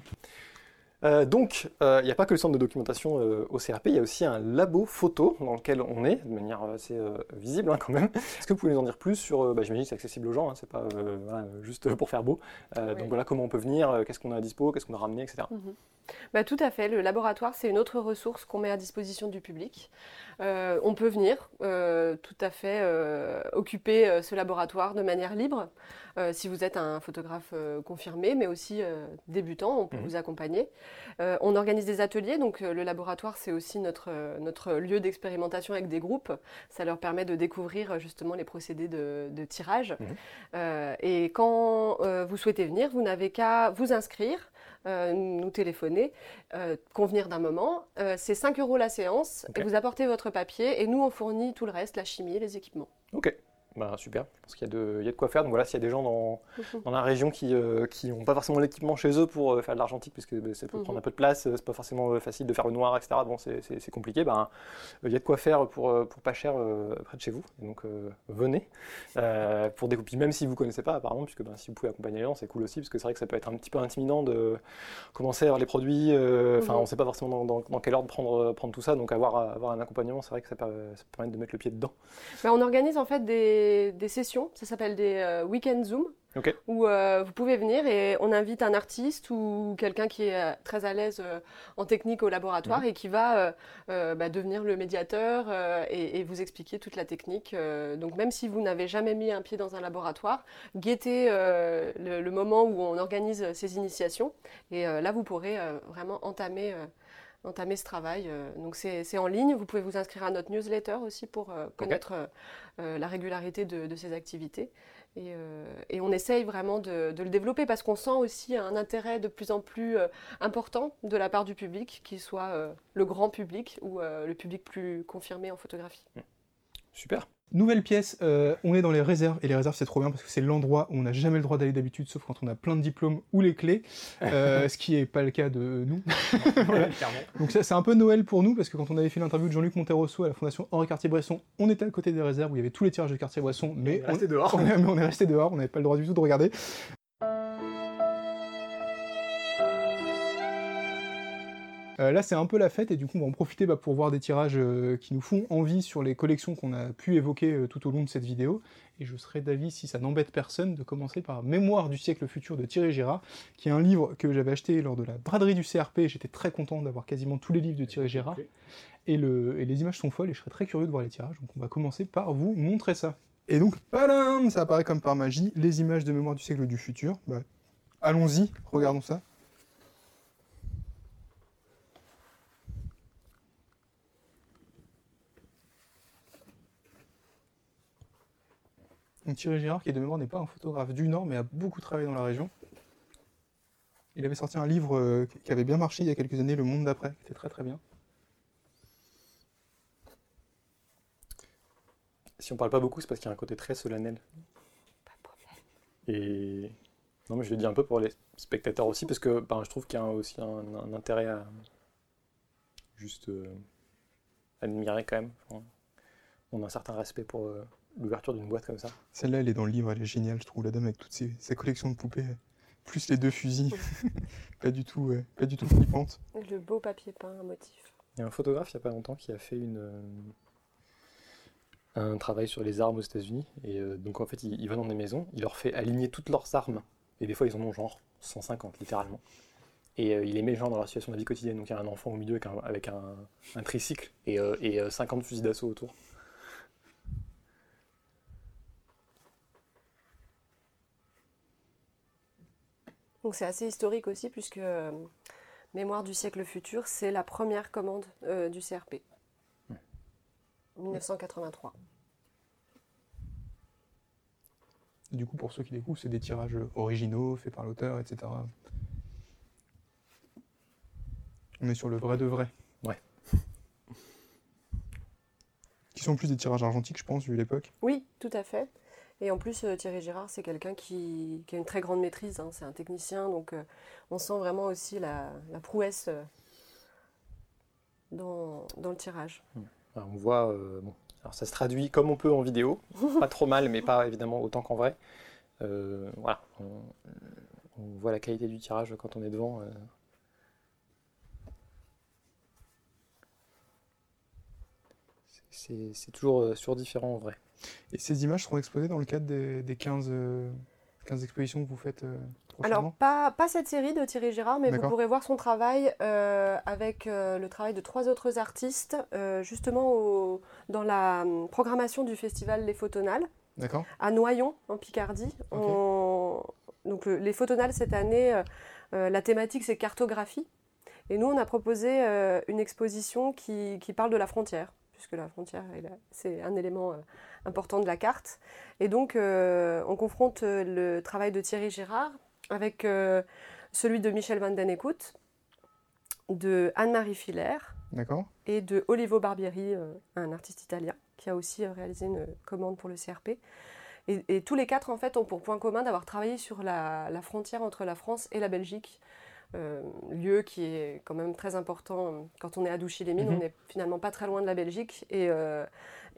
Euh, donc, euh, il n'y a pas que le centre de documentation euh, au CRP, il y a aussi un labo photo dans lequel on est, de manière assez visible hein, quand même. Est-ce que vous pouvez nous en dire plus sur, bah, j'imagine que c'est accessible aux gens, hein, c'est pas juste pour faire beau. Donc voilà, comment on peut venir, qu'est-ce qu'on a à dispo, qu'est-ce qu'on a ramené, etc. bah, tout à fait, le laboratoire c'est une autre ressource qu'on met à disposition du public. on peut venir tout à fait occuper ce laboratoire de manière libre. si vous êtes un photographe confirmé, mais aussi débutant, on peut mhm. vous accompagner. Euh, on organise des ateliers, donc euh, le laboratoire c'est aussi notre, euh, notre lieu d'expérimentation avec des groupes. Ça leur permet de découvrir justement les procédés de, tirage. Mhm. et quand vous souhaitez venir, vous n'avez qu'à vous inscrire. Nous téléphoner, convenir d'un moment. c'est 5 euros la séance et vous apportez votre papier et nous on fournit tout le reste, la chimie, les équipements. Ok. Bah, super, je pense qu'il y, y, a de quoi faire. Donc voilà, s'il y a des gens dans, mhm. dans la région qui n'ont euh, pas forcément l'équipement chez eux pour euh, faire de l'argentique, puisque bah, ça peut mhm. prendre un peu de place, euh, c'est pas forcément facile de faire le noir, etc. Bon, c'est compliqué. Ben, il y a de quoi faire pour, pour pas cher près de chez vous. donc venez pour découper, même si vous ne connaissez pas apparemment, puisque ben, si vous pouvez accompagner les gens, c'est cool aussi, parce que c'est vrai que ça peut être un petit peu intimidant de commencer à avoir les produits. Enfin, mhm. on ne sait pas forcément dans, dans, quel ordre prendre, prendre tout ça. Donc avoir, avoir un accompagnement, c'est vrai que ça, peut, permettre de mettre le pied dedans. Ben, on organise en fait des des, sessions, ça s'appelle des euh, week-end Zoom, où euh, vous pouvez venir et on invite un artiste ou quelqu'un qui est euh, très à l'aise en technique au laboratoire mhm. et qui va bah, devenir le médiateur et, vous expliquer toute la technique. donc même si vous n'avez jamais mis un pied dans un laboratoire, guettez le, moment où on organise ces initiations et là vous pourrez vraiment entamer entamer ce travail. donc c'est en ligne, vous pouvez vous inscrire à notre newsletter aussi pour connaître euh, la régularité de, ces activités. Euh, et, on essaye vraiment de, le développer parce qu'on sent aussi un intérêt de plus en plus euh, important de la part du public, qu'il soit le grand public ou le public plus confirmé en photographie. Super. Nouvelle pièce, euh, on est dans les réserves, et les réserves c'est trop bien parce que c'est l'endroit où on n'a jamais le droit d'aller d'habitude, sauf quand on a plein de diplômes ou les clés, euh, ce qui n'est pas le cas de nous. Donc c'est un peu Noël pour nous, parce que quand on avait fait l'interview de Jean-Luc Monterosso à la Fondation Henri Cartier-Bresson, on était à côté des réserves où il y avait tous les tirages de Cartier-Bresson, mais, on, mais on est resté dehors, on n'avait pas le droit du tout de regarder. Euh, là, c'est un peu la fête et du coup, on va en profiter bah, pour voir des tirages euh, qui nous font envie sur les collections qu'on a pu évoquer euh, tout au long de cette vidéo. Et je serais d'avis, si ça n'embête personne, de commencer par Mémoire du siècle futur de Thierry Girard, qui est un livre que j'avais acheté lors de la braderie du CRP. J'étais très content d'avoir quasiment tous les livres de Thierry Girard. Et, les images sont folles et je serais très curieux de voir les tirages. Donc on va commencer par vous montrer ça. Et donc, padam, ça apparaît comme par magie, les images de mémoire du siècle du futur. Bah, allons-y, regardons ça. Thierry Girard, qui de mémoire n'est pas un photographe du Nord, mais a beaucoup travaillé dans la région. Il avait sorti un livre euh, qui avait bien marché il y a quelques années, Le Monde d'après, qui était très très bien. Si on parle pas beaucoup, c'est parce qu'il y a un côté très solennel. Pas de problème. Et non, mais je le dis un peu pour les spectateurs aussi, parce que ben, je trouve qu'il y a aussi un, intérêt à juste euh, admirer quand même. on a un certain respect pour euh, l'ouverture d'une boîte comme ça. Celle-là, elle est dans le livre, elle est géniale, je trouve, la dame avec toutes ses, sa collection de poupées, plus les deux fusils. pas du tout, pas du tout flippante. Le beau papier peint, un motif. Il y a un photographe il n'y a pas longtemps qui a fait une, euh, un travail sur les armes aux États-Unis. Et euh, donc en fait, il, va dans des maisons, il leur fait aligner toutes leurs armes. Et des fois, ils en ont genre 150 littéralement. Et euh, il les met genre dans leur situation de la vie quotidienne. Donc il y a un enfant au milieu avec un, un, tricycle et, et 50 fusils d'assaut autour. Donc c'est assez historique aussi puisque euh, Mémoire du siècle futur, c'est la première commande euh, du CRP. 1983. Du coup, pour ceux qui découvrent, c'est des tirages originaux, faits par l'auteur, etc. On est sur le vrai de vrai. Ouais. Qui sont plus des tirages argentiques, je pense, vu l'époque. Oui, tout à fait. Et en plus, euh, Thierry Girard, c'est quelqu'un qui, a une très grande maîtrise. Hein. C'est un technicien, donc euh, on sent vraiment aussi la, prouesse euh, dans, le tirage. Hmm. on voit, bon, alors ça se traduit comme on peut en vidéo, pas trop mal, mais pas évidemment autant qu'en vrai. voilà, on, voit la qualité du tirage quand on est devant. C'est toujours sur différent en vrai. Et ces images seront exposées dans le cadre des, 15, 15 euh, expositions que vous faites euh, Alors, pas, pas cette série de Thierry Girard, mais vous pourrez voir son travail euh, avec le travail de trois autres artistes, justement dans la programmation du festival Les Photonales, à Noyon, en Picardie. Donc, les Photonales, cette année, la thématique, c'est cartographie. Et nous, on a proposé une exposition qui, qui parle de la frontière puisque la frontière, c'est un élément euh, important de la carte. Et donc, euh, on confronte euh, le travail de Thierry Girard avec celui de Michel Van Den Eekhout, de Anne-Marie Filler et de Olivo Barbieri, un artiste italien, qui a aussi réalisé une commande pour le CRP. Et, tous les quatre, en fait, ont pour point commun d'avoir travaillé sur la, frontière entre la France et la Belgique, euh, lieu qui est quand même très important quand on est à Douchy-les-Mines. On mhm. n'est finalement pas très loin de la Belgique et, euh,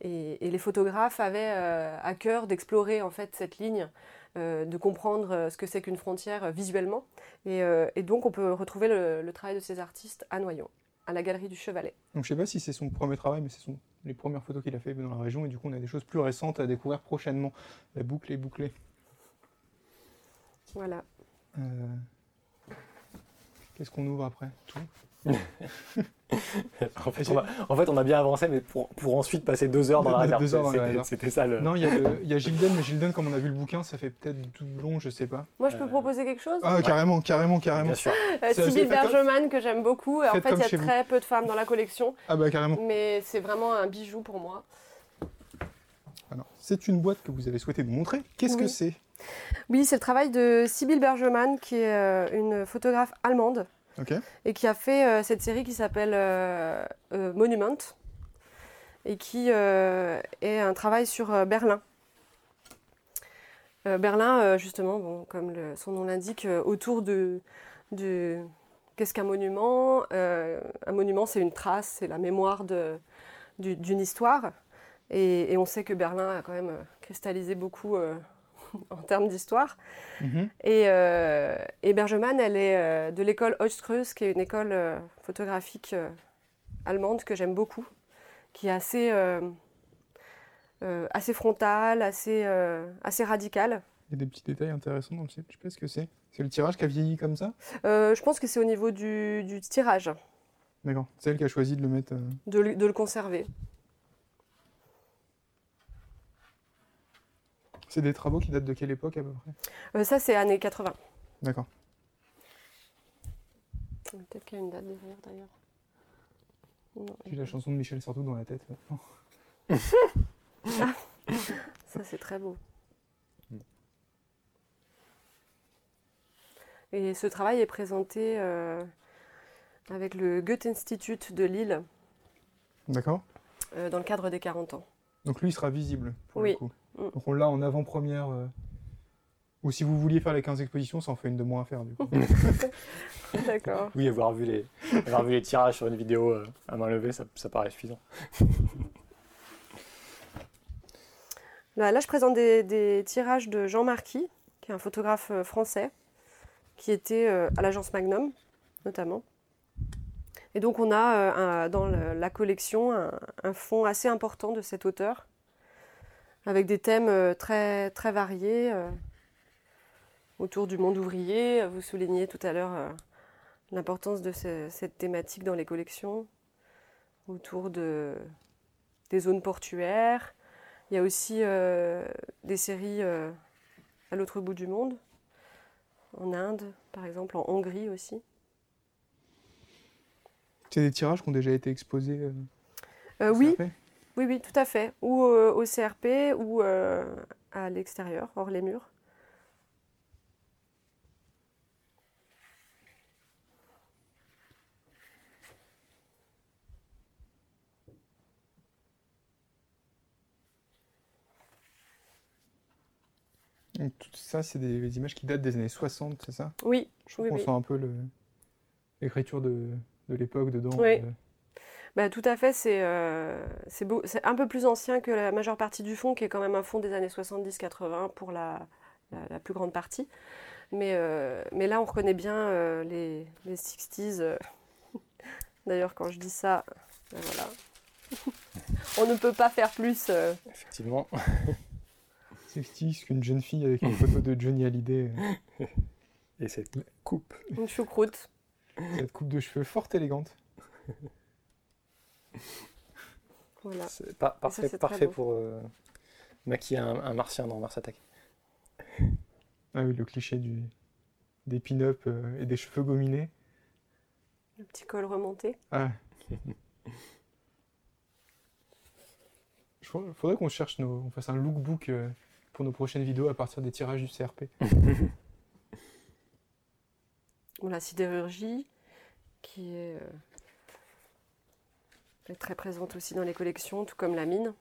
et, les photographes avaient euh, à cœur d'explorer en fait cette ligne, de comprendre ce que c'est qu'une frontière visuellement. Et, donc on peut retrouver le, travail de ces artistes à Noyon, à la galerie du Chevalet. Donc je sais pas si c'est son premier travail, mais ce sont les premières photos qu'il a fait dans la région et du coup on a des choses plus récentes à découvrir prochainement. La boucle est bouclée. Voilà. Qu'est-ce qu'on ouvre après? Tout en, fait, on a, bien avancé, mais pour, pour ensuite passer deux heures dans la réserve. C'était ça le. Non, il y, a y a Gilden, mais Gilden, comme on a vu le bouquin, ça fait peut-être long, je sais pas. Moi, je peux proposer quelque chose? Ah, carrément, carrément, carrément. Bien sûr. Euh, Bergeman, que j'aime beaucoup. En fait, il y a très peu de femmes dans la collection. Ah, bah, carrément. Mais c'est vraiment un bijou pour moi. Alors, c'est une boîte que vous avez souhaité nous montrer. Qu'est-ce que c'est? Oui, c'est le travail de Sibylle Bergeman, qui est euh, une photographe allemande et qui a fait euh, cette série qui s'appelle euh, Monument et qui est un travail sur Berlin. Berlin, justement, comme son nom l'indique, autour de, qu'est-ce qu'un monument? Un monument, c'est une trace, c'est la mémoire d'une histoire. Et, on sait que Berlin a quand même cristallisé beaucoup en termes d'histoire. Mhm. Euh, et, Bergemann, elle est euh, de l'école Oestrus, qui est une école euh, photographique allemande que j'aime beaucoup, qui est assez, assez frontale, assez, assez radicale. Il y a des petits détails intéressants dans le site. Je sais pas ce que c'est. C'est le tirage qui a vieilli comme ça? Je pense que c'est au niveau du, du tirage. D'accord. C'est elle qui a choisi de le mettre. De, de le conserver. C'est des travaux qui datent de quelle époque à peu près euh, Ça, c'est années 80. D'accord. Peut-être qu'il y a une date derrière d'ailleurs. J'ai la chanson de Michel Sardou dans la tête. ah, ça c'est très beau. Et ce travail est présenté euh, avec le Goethe Institute de Lille. D'accord. Euh, dans le cadre des 40 ans. Donc lui, il sera visible pour oui. le coup. Mm. Donc on l'a en avant-première. Euh, ou si vous vouliez faire les 15 expositions, ça en fait une de moins à faire du coup. D'accord. Oui, avoir vu, les, avoir vu les tirages sur une vidéo à main levée, ça, ça paraît suffisant. Là, je présente des, des tirages de Jean Marquis, qui est un photographe français, qui était à l'agence Magnum, notamment. Et donc on a euh, dans la collection un, fond assez important de cet auteur, avec des thèmes euh, très, très variés euh, autour du monde ouvrier. Vous soulignez tout à l'heure l'importance de cette thématique dans les collections, autour de, des zones portuaires. Il y a aussi des séries à l'autre bout du monde, en Inde par exemple, en Hongrie aussi. C'est des tirages qui ont déjà été exposés euh, euh Oui, oui, oui, tout à fait. Ou euh, au CRP ou euh, à l'extérieur, hors les murs. tout ça, c'est des, images qui datent des années 60, c'est ça? Oui. Je trouve qu'on sent un peu l'écriture de, de l'époque dedans. Oui. Euh. Bah, tout à fait, euh, c'est un peu plus ancien que la majeure partie du fond, qui est quand même un fond des années 70-80 pour la, la, plus grande partie. Mais, euh, mais là, on reconnaît bien les, les 60s. D'ailleurs, quand je dis ça, ben voilà. on ne peut pas faire plus. Effectivement. 60s qu'une jeune fille avec une photo de Johnny Hallyday. Et cette coupe. Une choucroute. Cette coupe de cheveux fort élégante. Voilà. C'est parfait, parfait pour euh, maquiller un, martien dans Mars Attack. Ah oui, le cliché du, des pin-up euh, et des cheveux gominés. Le petit col remonté. Ah. Il faudrait qu'on cherche nos, on fasse un lookbook euh, pour nos prochaines vidéos à partir des tirages du CRP. ou la sidérurgie, qui est, euh, est très présente aussi dans les collections, tout comme la mine.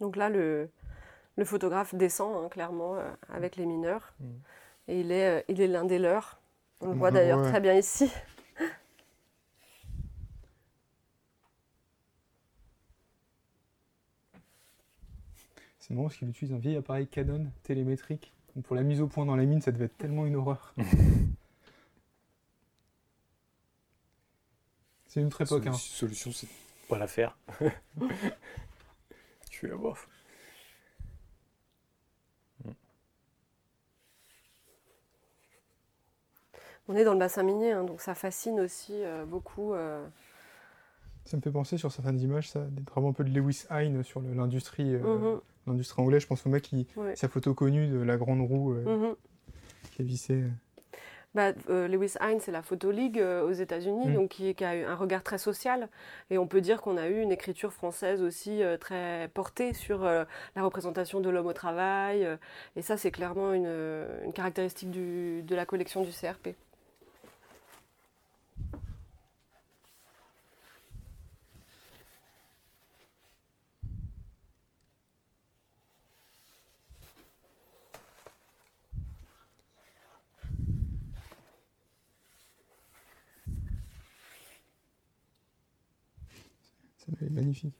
Donc là, le, photographe descend hein, clairement euh, avec les mineurs. Mm. Et il est, euh, il est l'un des leurs. On le voit d'ailleurs très bien ici. C'est marrant parce qu'il utilise un vieil appareil Canon télémétrique. pour la mise au point dans la mine, ça devait être tellement une horreur. c'est une autre époque. Hein. Solution, c'est pas la faire. On est dans le bassin minier, hein, donc ça fascine aussi euh, beaucoup. Euh. Ça me fait penser sur certaines images, ça, vraiment un peu de Lewis Hine sur l'industrie euh, mhm. l'industrie anglaise. Je pense au mec qui, sa photo connue de la grande roue mhm. qui est vissée bah, euh, Lewis Hine, c'est la Photo League euh, aux États-Unis, mm. donc qui, a eu un regard très social. Et on peut dire qu'on a eu une écriture française aussi euh, très portée sur la représentation de l'homme au travail. et ça, c'est clairement une, une caractéristique du, de la collection du CRP. Magnifique.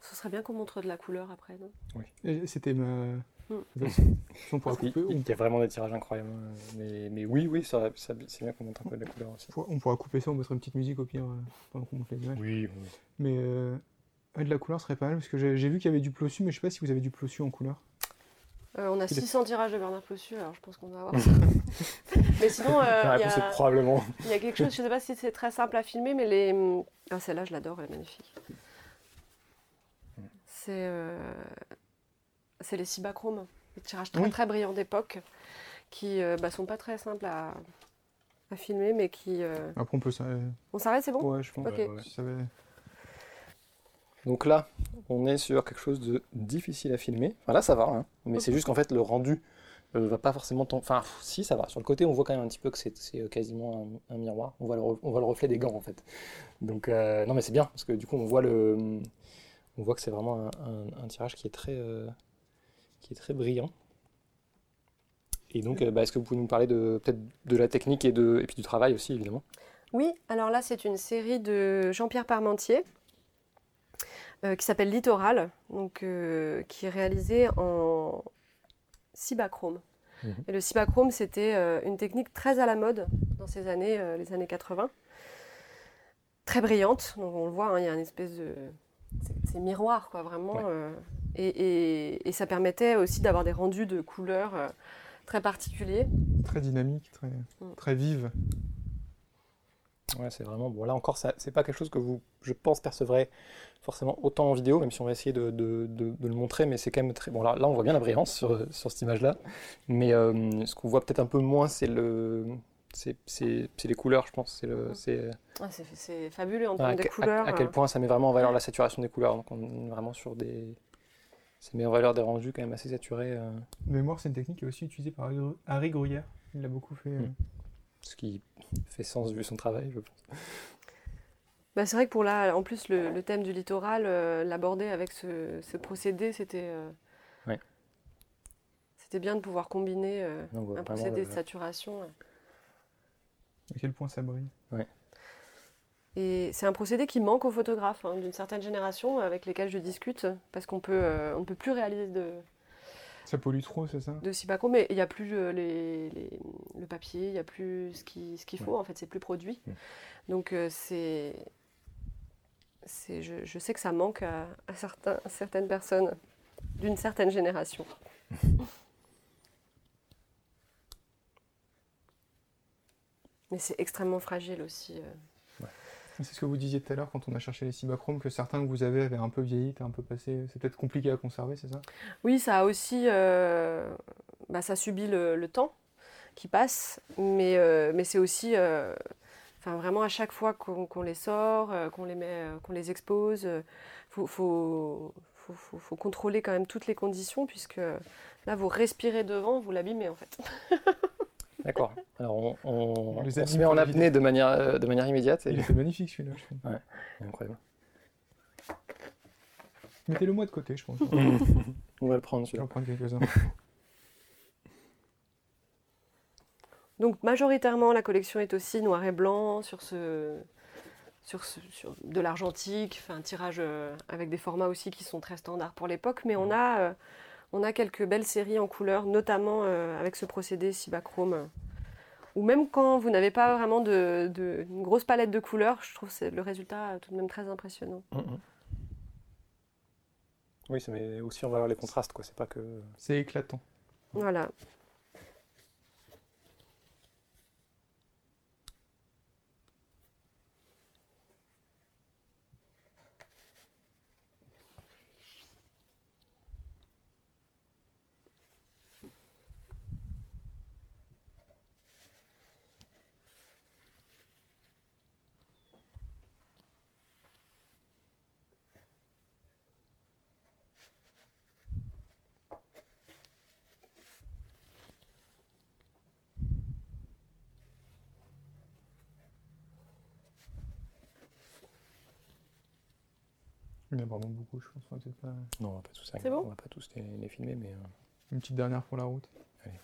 Ce serait bien qu'on montre de la couleur après, non? Oui. C'était ma. Hmm. On pourra couper. Il y a vraiment des tirages incroyables. Mais, mais oui, oui, ça, c'est bien qu'on montre un peu de la couleur aussi. On pourra couper ça, on mettra une petite musique au pire euh, pendant qu'on montre les images. Oui, oui. Mais euh, de la couleur serait pas mal parce que j'ai vu qu'il y avait du plossu, mais je sais pas si vous avez du plossu en couleur. Euh, on a 600 tirages de Bernard Plossu, alors je pense qu'on va avoir mais sinon, euh, il y, a... probablement. il y a quelque chose, je sais pas si c'est très simple à filmer, mais les. Ah, celle-là, je l'adore, elle est magnifique. C'est euh... les cibachromes, les tirages très très brillants d'époque, qui euh, bah, sont pas très simples à, à filmer, mais qui. Après, on peut. On s'arrête, c'est bon? Ouais, je pense. Okay. Donc là, on est sur quelque chose de difficile à filmer. Enfin là, ça va, hein. mais c'est juste qu'en fait, le rendu euh, va pas forcément... Enfin, si, ça va. Sur le côté, on voit quand même un petit peu que c'est euh, quasiment un, miroir. On voit, le, on voit le reflet des gants, en fait. Donc, euh, non, mais c'est bien, parce que du coup, on voit, le, on voit que c'est vraiment un, tirage qui est très, qui est très brillant. Et donc, bah, est-ce que vous pouvez nous parler de peut-être de la technique et, de, et puis du travail aussi, évidemment? Oui, alors là, c'est une série de Jean-Pierre Parmentier, euh, qui s'appelle Littoral, donc, euh, qui est réalisé en cibachrome. Mhm. Et le cibachrome, c'était euh, une technique très à la mode dans ces années, les années 80. Très brillante, donc on le voit, hein, il y a une espèce de. C'est miroir, quoi, vraiment. Et, et, ça permettait aussi d'avoir des rendus de couleurs très particuliers. Très dynamiques, très, mm. très vives. Ouais, c'est vraiment. Bon, là encore, c'est pas quelque chose que vous, je pense, percevrez forcément autant en vidéo, même si on va essayer de, de, de, le montrer, mais c'est quand même très. Bon, là, là, on voit bien la brillance sur, sur cette image-là, mais euh, ce qu'on voit peut-être un peu moins, c'est le. C'est les couleurs, je pense. C'est le. C'est fabuleux en termes de couleurs. À, quel euh. point ça met vraiment en valeur la saturation des couleurs. Donc, on est vraiment sur des. Ça met en valeur des rendus quand même assez saturés. Euh. Mémoire, c'est une technique qui est aussi utilisée par Harry Gruyère. Il l'a beaucoup fait. Hmm. Ce qui fait sens vu son travail, je pense. Bah, c'est vrai que pour là, en plus, le, thème du littoral, euh, l'aborder avec ce, procédé, c'était. Euh, c'était bien de pouvoir combiner euh, un procédé de saturation. À quel point ça brille. Et c'est un procédé qui manque aux photographes hein, d'une certaine génération avec lesquels je discute, parce qu'on peut, on ne peut plus réaliser de, ça pollue trop, c'est ça De Sibaco, mais il n'y a plus les, le papier, il n'y a plus ce qu'il ce qu'il faut, en fait, c'est plus produit. Donc, euh, c'est. Je, je, sais que ça manque à, certains, certaines personnes d'une certaine génération. mais c'est extrêmement fragile aussi. Euh. C'est ce que vous disiez tout à l'heure quand on a cherché les cibachromes, que certains que vous avez avaient un peu vieilli, un peu passé. C'est peut-être compliqué à conserver, c'est ça? Oui, ça a aussi. Euh, bah, ça subit le, temps qui passe, mais, euh, mais c'est aussi. Euh, vraiment, à chaque fois qu'on les sort, qu'on les, met, qu'on les expose, il faut, faut, faut, faut, contrôler quand même toutes les conditions, puisque là, vous respirez devant, vous l'abîmez en fait. D'accord. Alors on, on, se met en apnée de manière, euh, de manière immédiate. Et... Il est magnifique celui-là, je trouve. Ouais, incroyable. Mettez-le moi de côté, je pense. on va le prendre celui-là. On va prendre quelques-uns. Donc majoritairement, la collection est aussi noir et blanc sur ce, sur, ce, sur de l'argentique, un tirage euh, avec des formats aussi qui sont très standards pour l'époque, mais on a euh, on a quelques belles séries en couleur, notamment euh, avec ce procédé Cibachrome. Ou même quand vous n'avez pas vraiment de, une grosse palette de couleurs, je trouve le résultat tout de même très impressionnant. Mm, mm. Oui, ça met aussi en valeur les contrastes, quoi. C'est pas que. C'est éclatant. Voilà. Il y en a vraiment beaucoup, je pense. Pas... Non, on va pas tous, bon on va pas tous les, filmer, mais. Euh, Une petite dernière pour la route. Allez.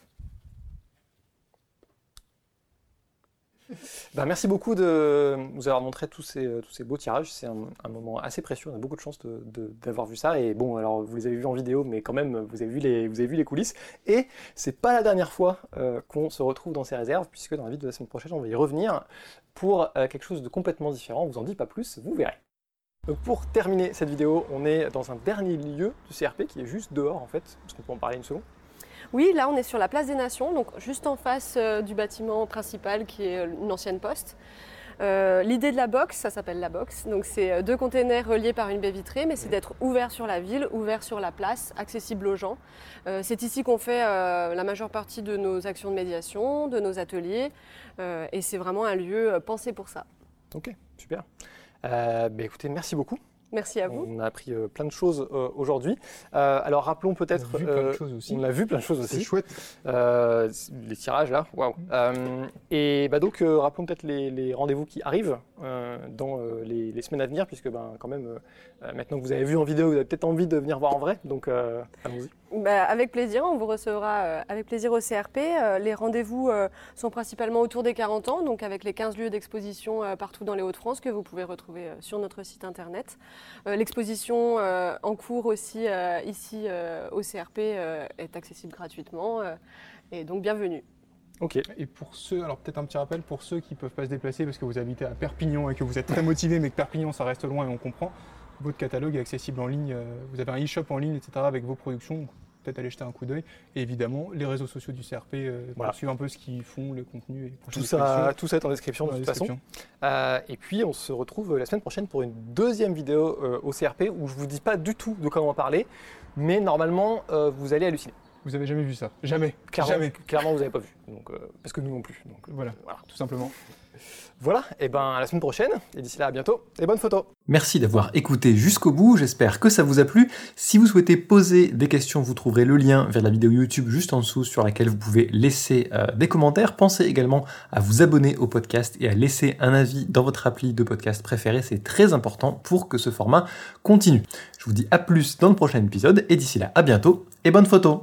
Ben, merci beaucoup de nous avoir montré tous ces, tous ces beaux tirages. C'est un, moment assez précieux. On a beaucoup de chance d'avoir vu ça. Et bon, alors vous les avez vus en vidéo, mais quand même, vous avez vu les, vous avez vu les coulisses. Et c'est pas la dernière fois euh, qu'on se retrouve dans ces réserves, puisque dans la vidéo de la semaine prochaine, on va y revenir pour euh, quelque chose de complètement différent. On vous en dit pas plus, vous verrez. Donc pour terminer cette vidéo, on est dans un dernier lieu du CRP qui est juste dehors en fait, parce qu'on peut en parler une seconde. Oui, là on est sur la place des Nations, donc juste en face euh, du bâtiment principal qui est euh, une ancienne poste. Euh, l'idée de la box, ça s'appelle la box, donc c'est deux containers reliés par une baie vitrée, mais c'est d'être ouvert sur la ville, ouvert sur la place, accessible aux gens. c'est ici qu'on fait la majeure partie de nos actions de médiation, de nos ateliers, et c'est vraiment un lieu pensé pour ça. Ok, super. Bah, écoutez, merci beaucoup. Merci à vous. On a appris euh, plein de choses euh, aujourd'hui. Euh, alors rappelons peut-être. On a vu plein de choses aussi. On a vu plein de choses aussi. C'est chouette. les tirages là, waouh. et bah, donc rappelons peut-être les, rendez-vous qui arrivent dans les, semaines à venir, puisque ben, quand même maintenant que vous avez vu en vidéo, vous avez peut-être envie de venir voir en vrai. Donc allons-y. Bah, avec plaisir, on vous recevra euh, avec plaisir au CRP. Euh, les rendez-vous euh, sont principalement autour des 40 ans, donc avec les 15 lieux d'exposition partout dans les Hauts-de-France que vous pouvez retrouver sur notre site internet. L'exposition en cours aussi ici au CRP est accessible gratuitement et donc bienvenue. Ok. Et pour ceux, alors peut-être un petit rappel pour ceux qui ne peuvent pas se déplacer parce que vous habitez à Perpignan et que vous êtes très motivé, mais que Perpignan ça reste loin et on comprend votre catalogue est accessible en ligne. Euh, vous avez un e-shop en ligne, etc. avec vos productions. Peut-être aller jeter un coup d'œil. Et évidemment, les réseaux sociaux du CRP euh, voilà. suivre un peu ce qu'ils font, le contenu. Et tout, ça, tout ça est en description de toute façon. Euh, et puis, on se retrouve la semaine prochaine pour une deuxième vidéo au CRP où je ne vous dis pas du tout de comment parler, mais normalement, vous allez halluciner. Vous avez jamais vu ça? Jamais. Clairement, jamais. Clairement, vous n'avez pas vu. Donc, parce que nous non plus. Donc, voilà, voilà, tout simplement. Voilà, et ben à la semaine prochaine, et d'ici là à bientôt, et bonnes photos Merci d'avoir écouté jusqu'au bout, j'espère que ça vous a plu. Si vous souhaitez poser des questions, vous trouverez le lien vers la vidéo YouTube juste en dessous sur laquelle vous pouvez laisser euh, des commentaires. Pensez également à vous abonner au podcast et à laisser un avis dans votre appli de podcast préféré, c'est très important pour que ce format continue. Je vous dis à plus dans le prochain épisode, et d'ici là à bientôt, et bonnes photos